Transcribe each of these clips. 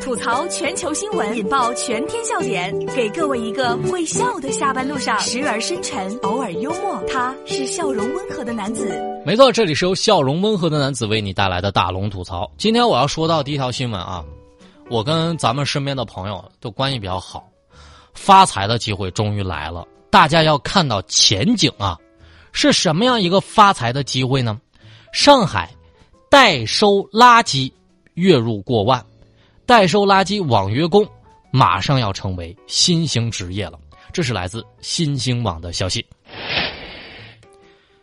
吐槽全球新闻，引爆全天笑点，给各位一个会笑的下班路上，时而深沉，偶尔幽默。他是笑容温和的男子。没错，这里是由笑容温和的男子为你带来的大龙吐槽。今天我要说到第一条新闻啊，我跟咱们身边的朋友都关系比较好，发财的机会终于来了，大家要看到前景啊！是什么样一个发财的机会呢？上海代收垃圾月入过万。代收垃圾网约工马上要成为新兴职业了，这是来自新兴网的消息。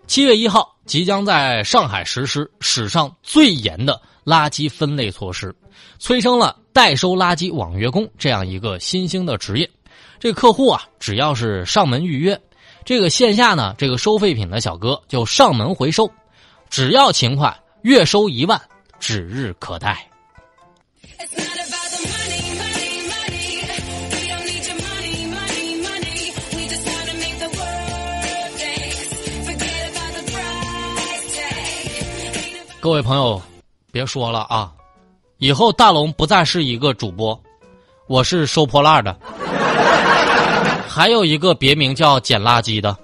七月一号即将在上海实施史上最严的垃圾分类措施，催生了代收垃圾网约工这样一个新兴的职业。这客户啊，只要是上门预约，这个线下呢，这个收废品的小哥就上门回收，只要勤快，月收一万，指日可待。各位朋友，别说了啊！以后大龙不再是一个主播，我是收破烂的，还有一个别名叫捡垃圾的。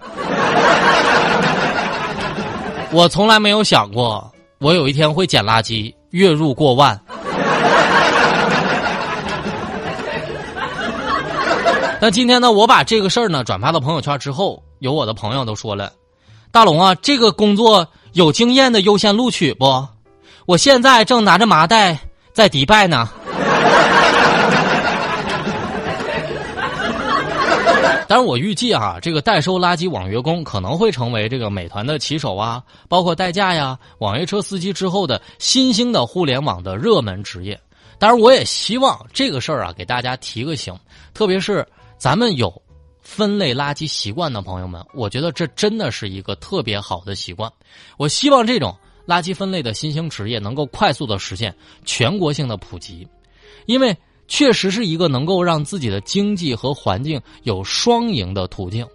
我从来没有想过，我有一天会捡垃圾，月入过万。那今天呢，我把这个事儿呢转发到朋友圈之后，有我的朋友都说了：“大龙啊，这个工作。”有经验的优先录取不？我现在正拿着麻袋在迪拜呢。但是我预计啊，这个代收垃圾网约工可能会成为这个美团的骑手啊，包括代驾呀、网约车司机之后的新兴的互联网的热门职业。当然，我也希望这个事儿啊，给大家提个醒，特别是咱们有。分类垃圾习惯的朋友们，我觉得这真的是一个特别好的习惯。我希望这种垃圾分类的新兴职业能够快速的实现全国性的普及，因为确实是一个能够让自己的经济和环境有双赢的途径。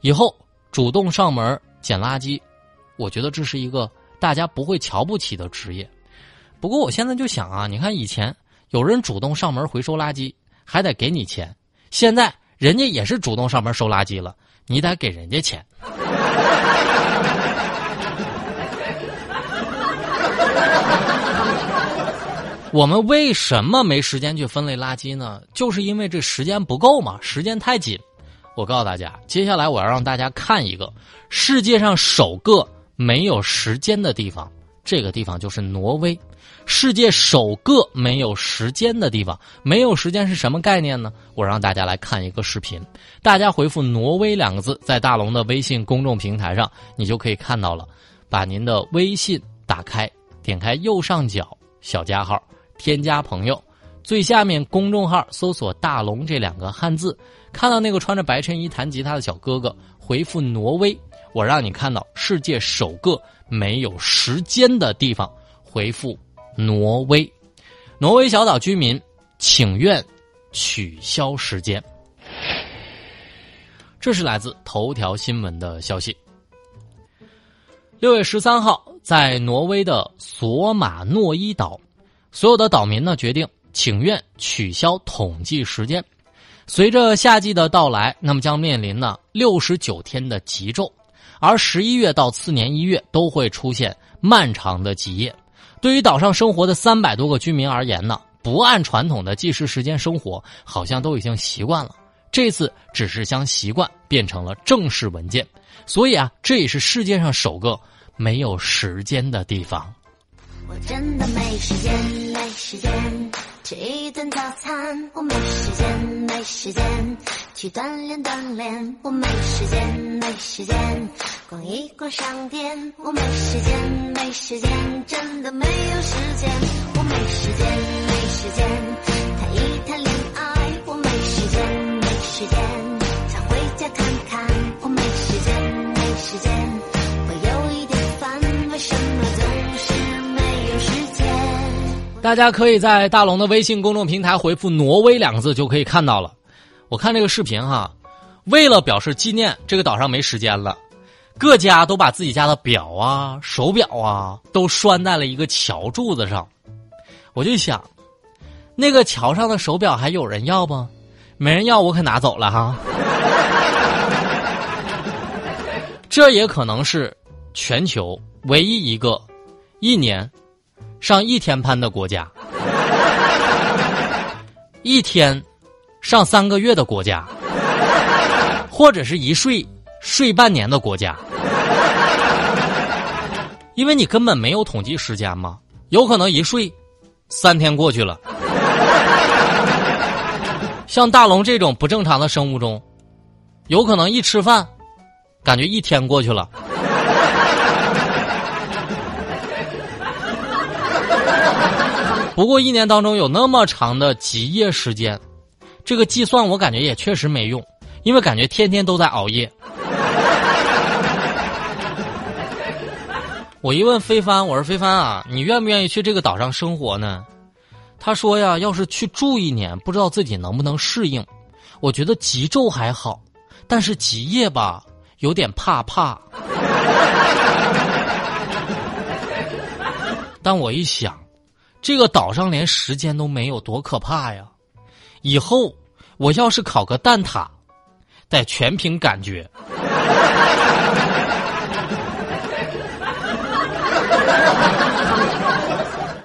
以后主动上门捡垃圾，我觉得这是一个大家不会瞧不起的职业。不过我现在就想啊，你看以前有人主动上门回收垃圾，还得给你钱，现在。人家也是主动上门收垃圾了，你得给人家钱。我们为什么没时间去分类垃圾呢？就是因为这时间不够嘛，时间太紧。我告诉大家，接下来我要让大家看一个世界上首个没有时间的地方，这个地方就是挪威。世界首个没有时间的地方，没有时间是什么概念呢？我让大家来看一个视频，大家回复“挪威”两个字，在大龙的微信公众平台上，你就可以看到了。把您的微信打开，点开右上角小加号，添加朋友，最下面公众号搜索“大龙”这两个汉字，看到那个穿着白衬衣弹吉他的小哥哥，回复“挪威”，我让你看到世界首个没有时间的地方，回复。挪威，挪威小岛居民请愿取消时间。这是来自头条新闻的消息。六月十三号，在挪威的索马诺伊岛，所有的岛民呢决定请愿取消统计时间。随着夏季的到来，那么将面临呢六十九天的极昼，而十一月到次年一月都会出现漫长的极夜。对于岛上生活的三百多个居民而言呢，不按传统的计时时间生活，好像都已经习惯了。这次只是将习惯变成了正式文件，所以啊，这也是世界上首个没有时间的地方。我真的没时间，没时间吃一顿早餐。我没时间，没时间去锻炼锻炼。我没时间，没时间逛一逛商店。我没时间，没时间，真的没有时间。我没时间，没时间谈一谈恋爱。我没时间，没时间想回家看看。我没时间，没时间。大家可以在大龙的微信公众平台回复“挪威”两个字就可以看到了。我看这个视频哈，为了表示纪念，这个岛上没时间了，各家都把自己家的表啊、手表啊都拴在了一个桥柱子上。我就想，那个桥上的手表还有人要不？没人要，我可拿走了哈。这也可能是全球唯一一个一年上一天班的国家，一天上三个月的国家，或者是一睡睡半年的国家。因为你根本没有统计时间嘛，有可能一睡三天过去了。像大龙这种不正常的生物钟，有可能一吃饭，感觉一天过去了。不过一年当中有那么长的极夜时间，这个计算我感觉也确实没用，因为感觉天天都在熬夜。我一问飞帆，我说飞帆啊，你愿不愿意去这个岛上生活呢？他说呀，要是去住一年，不知道自己能不能适应。我觉得极昼还好，但是极夜吧，有点怕怕。但我一想，这个岛上连时间都没有，多可怕呀！以后我要是考个蛋挞，得全凭感觉。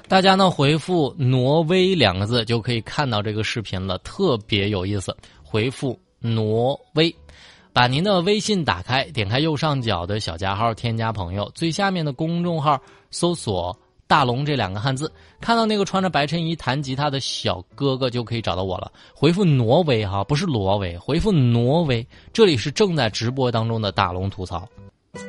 大家呢回复“挪威”两个字就可以看到这个视频了，特别有意思。回复“挪威”，把您的微信打开，点开右上角的小加号，添加朋友，最下面的公众号搜索“大龙”这两个汉字，看到那个穿着白衬衣弹吉他的小哥哥就可以找到我了。回复“挪威”哈，不是挪威，回复“挪威”，这里是正在直播当中的大龙吐槽。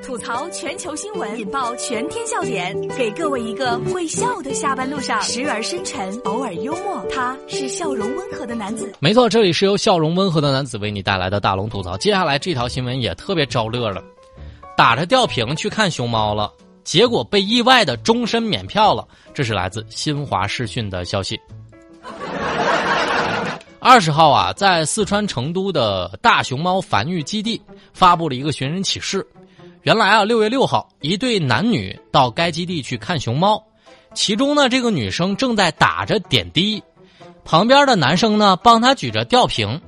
吐槽全球新闻，引爆全天笑点，给各位一个会笑的下班路上，时而深沉，偶尔幽默。他是笑容温和的男子。没错，这里是由笑容温和的男子为你带来的大龙吐槽。接下来这条新闻也特别招乐了，打着吊瓶去看熊猫了，结果被意外的终身免票了。这是来自新华视讯的消息。二十号啊，在四川成都的大熊猫繁育基地发布了一个寻人启事。原来啊，六月六号，一对男女到该基地去看熊猫，其中呢，这个女生正在打着点滴，旁边的男生呢帮她举着吊瓶，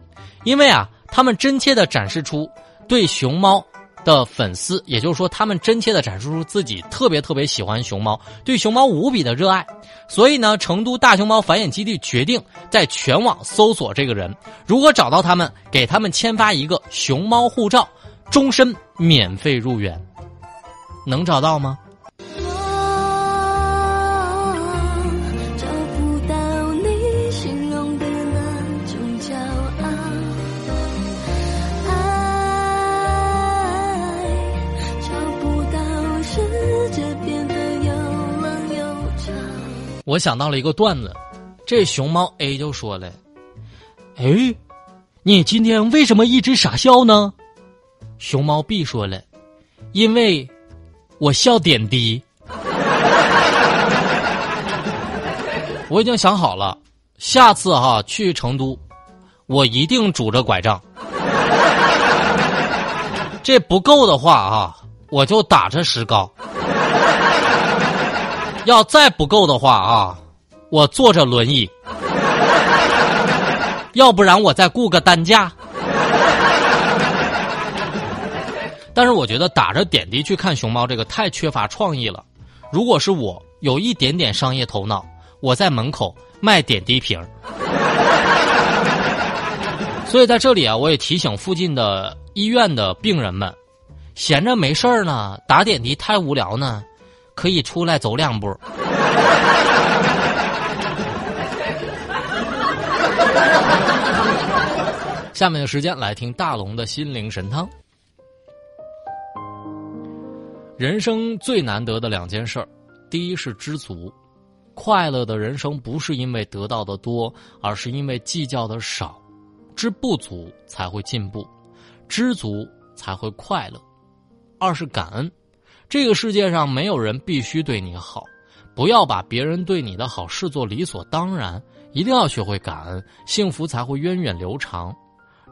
因为啊，他们真切的展示出对熊猫的粉丝，也就是说，他们真切的展示出自己特别特别喜欢熊猫，对熊猫无比的热爱，所以呢，成都大熊猫繁衍基地决定在全网搜索这个人，如果找到他们，给他们签发一个熊猫护照。终身免费入园，能找到吗？想到了一个段子，这熊猫 A 就说了：“哎，你今天为什么一直傻笑呢？”熊猫 B 说了：“因为，我笑点滴。我已经想好了，下次哈去成都，我一定拄着拐杖。这不够的话啊，我就打着石膏。要再不够的话啊，我坐着轮椅。要不然我再雇个担架。”但是我觉得打着点滴去看熊猫这个太缺乏创意了。如果是我有一点点商业头脑，我在门口卖点滴瓶。所以在这里啊，我也提醒附近的医院的病人们，闲着没事儿呢，打点滴太无聊呢，可以出来走两步。下面的时间来听大龙的心灵神汤。人生最难得的两件事儿，第一是知足。快乐的人生不是因为得到的多，而是因为计较的少。知不足才会进步，知足才会快乐。二是感恩，这个世界上没有人必须对你好，不要把别人对你的好视作理所当然，一定要学会感恩，幸福才会源远流长。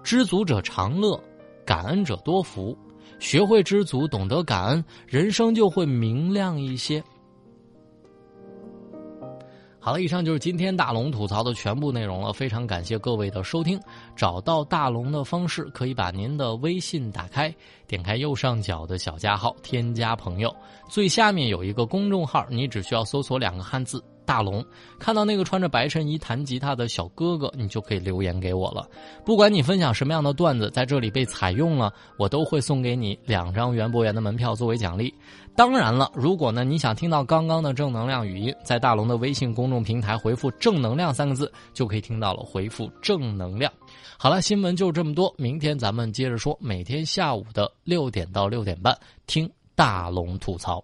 知足者常乐，感恩者多福。学会知足，懂得感恩，人生就会明亮一些。好了，以上就是今天大龙吐槽的全部内容了。非常感谢各位的收听。找到大龙的方式，可以把您的微信打开，点开右上角的小加号，添加朋友，最下面有一个公众号，你只需要搜索两个汉字。大龙看到那个穿着白衬衣弹吉他的小哥哥，你就可以留言给我了。不管你分享什么样的段子，在这里被采用了，我都会送给你两张园博园的门票作为奖励。当然了，如果呢你想听到刚刚的正能量语音，在大龙的微信公众平台回复“正能量”三个字，就可以听到了。回复“正能量”。好了，新闻就这么多，明天咱们接着说。每天下午的六点到六点半，听大龙吐槽。